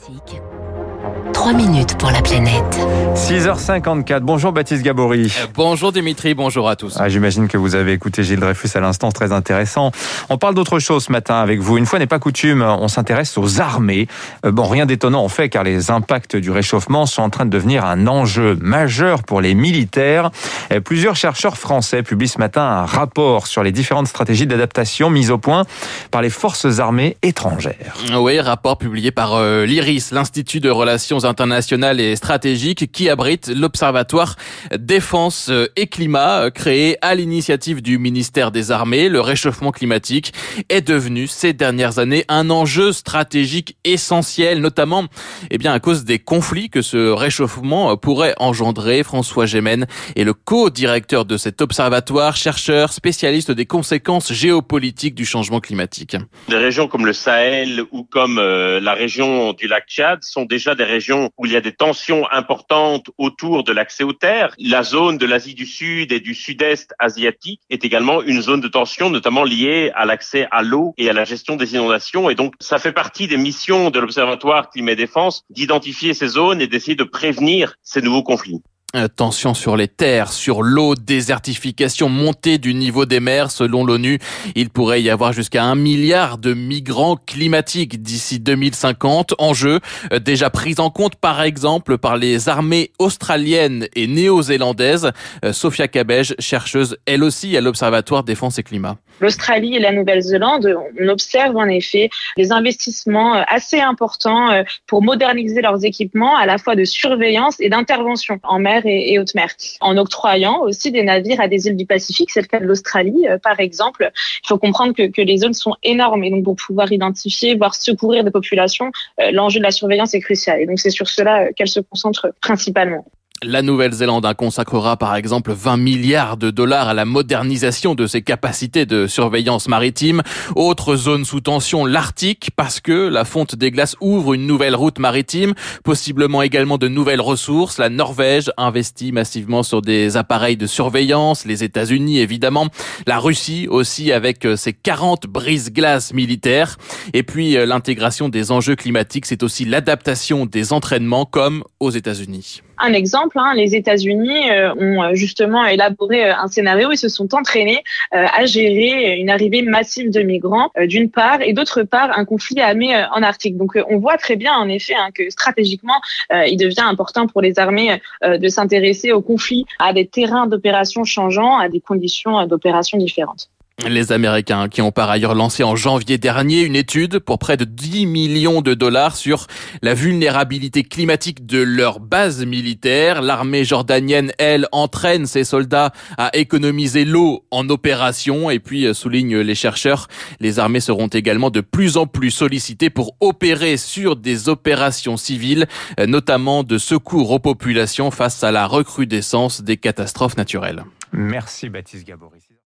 Classique. 3 minutes pour la planète. 6h54. Bonjour Baptiste Gabory. Euh, bonjour Dimitri, bonjour à tous. Ah, J'imagine que vous avez écouté Gilles Dreyfus à l'instant, très intéressant. On parle d'autre chose ce matin avec vous. Une fois n'est pas coutume, on s'intéresse aux armées. Euh, bon, rien d'étonnant en fait, car les impacts du réchauffement sont en train de devenir un enjeu majeur pour les militaires. Euh, plusieurs chercheurs français publient ce matin un rapport sur les différentes stratégies d'adaptation mises au point par les forces armées étrangères. Oui, rapport publié par l'IRIS, l'Institut de relations internationales et stratégiques, qui abrite l'Observatoire Défense et Climat, créé à l'initiative du ministère des Armées. Le réchauffement climatique est devenu ces dernières années un enjeu stratégique essentiel, notamment eh bien, à cause des conflits que ce réchauffement pourrait engendrer. François Gémen est le co-directeur de cet observatoire, chercheur, spécialiste des conséquences géopolitiques du changement climatique. Des régions comme le Sahel ou comme euh, la région du lac Tchad sont déjà régions où il y a des tensions importantes autour de l'accès aux terres. La zone de l'Asie du Sud et du Sud-Est asiatique est également une zone de tension, notamment liée à l'accès à l'eau et à la gestion des inondations. Et donc, ça fait partie des missions de l'Observatoire Climat et Défense d'identifier ces zones et d'essayer de prévenir ces nouveaux conflits. Euh, tension sur les terres, sur l'eau, désertification, montée du niveau des mers. Selon l'ONU, il pourrait y avoir jusqu'à un milliard de migrants climatiques d'ici 2050. Enjeu euh, déjà pris en compte par exemple par les armées australiennes et néo-zélandaises. Euh, Sophia Cabej, chercheuse elle aussi à l'Observatoire Défense et Climat. L'Australie et la Nouvelle-Zélande, on observe en effet des investissements assez importants pour moderniser leurs équipements à la fois de surveillance et d'intervention en mer et, haute mer, en octroyant aussi des navires à des îles du Pacifique. C'est le cas de l'Australie, euh, par exemple. Il faut comprendre que, que, les zones sont énormes et donc pour pouvoir identifier, voire secourir des populations, euh, l'enjeu de la surveillance est crucial. Et donc c'est sur cela euh, qu'elle se concentre principalement. La Nouvelle-Zélande consacrera par exemple 20 milliards de dollars à la modernisation de ses capacités de surveillance maritime. Autre zone sous tension, l'Arctique, parce que la fonte des glaces ouvre une nouvelle route maritime, possiblement également de nouvelles ressources. La Norvège investit massivement sur des appareils de surveillance, les États-Unis évidemment, la Russie aussi avec ses 40 brises-glaces militaires. Et puis euh, l'intégration des enjeux climatiques, c'est aussi l'adaptation des entraînements comme aux États-Unis. Un exemple, hein, les États-Unis euh, ont euh, justement élaboré euh, un scénario ils se sont entraînés à gérer une arrivée massive de migrants d'une part et d'autre part un conflit armé en Arctique. Donc on voit très bien en effet hein, que stratégiquement il devient important pour les armées de s'intéresser aux conflits, à des terrains d'opération changeants, à des conditions d'opération différentes. Les Américains qui ont par ailleurs lancé en janvier dernier une étude pour près de 10 millions de dollars sur la vulnérabilité climatique de leur base militaire. L'armée jordanienne, elle, entraîne ses soldats à économiser l'eau en opération. Et puis, euh, soulignent les chercheurs, les armées seront également de plus en plus sollicitées pour opérer sur des opérations civiles, euh, notamment de secours aux populations face à la recrudescence des catastrophes naturelles. Merci Baptiste Gabory.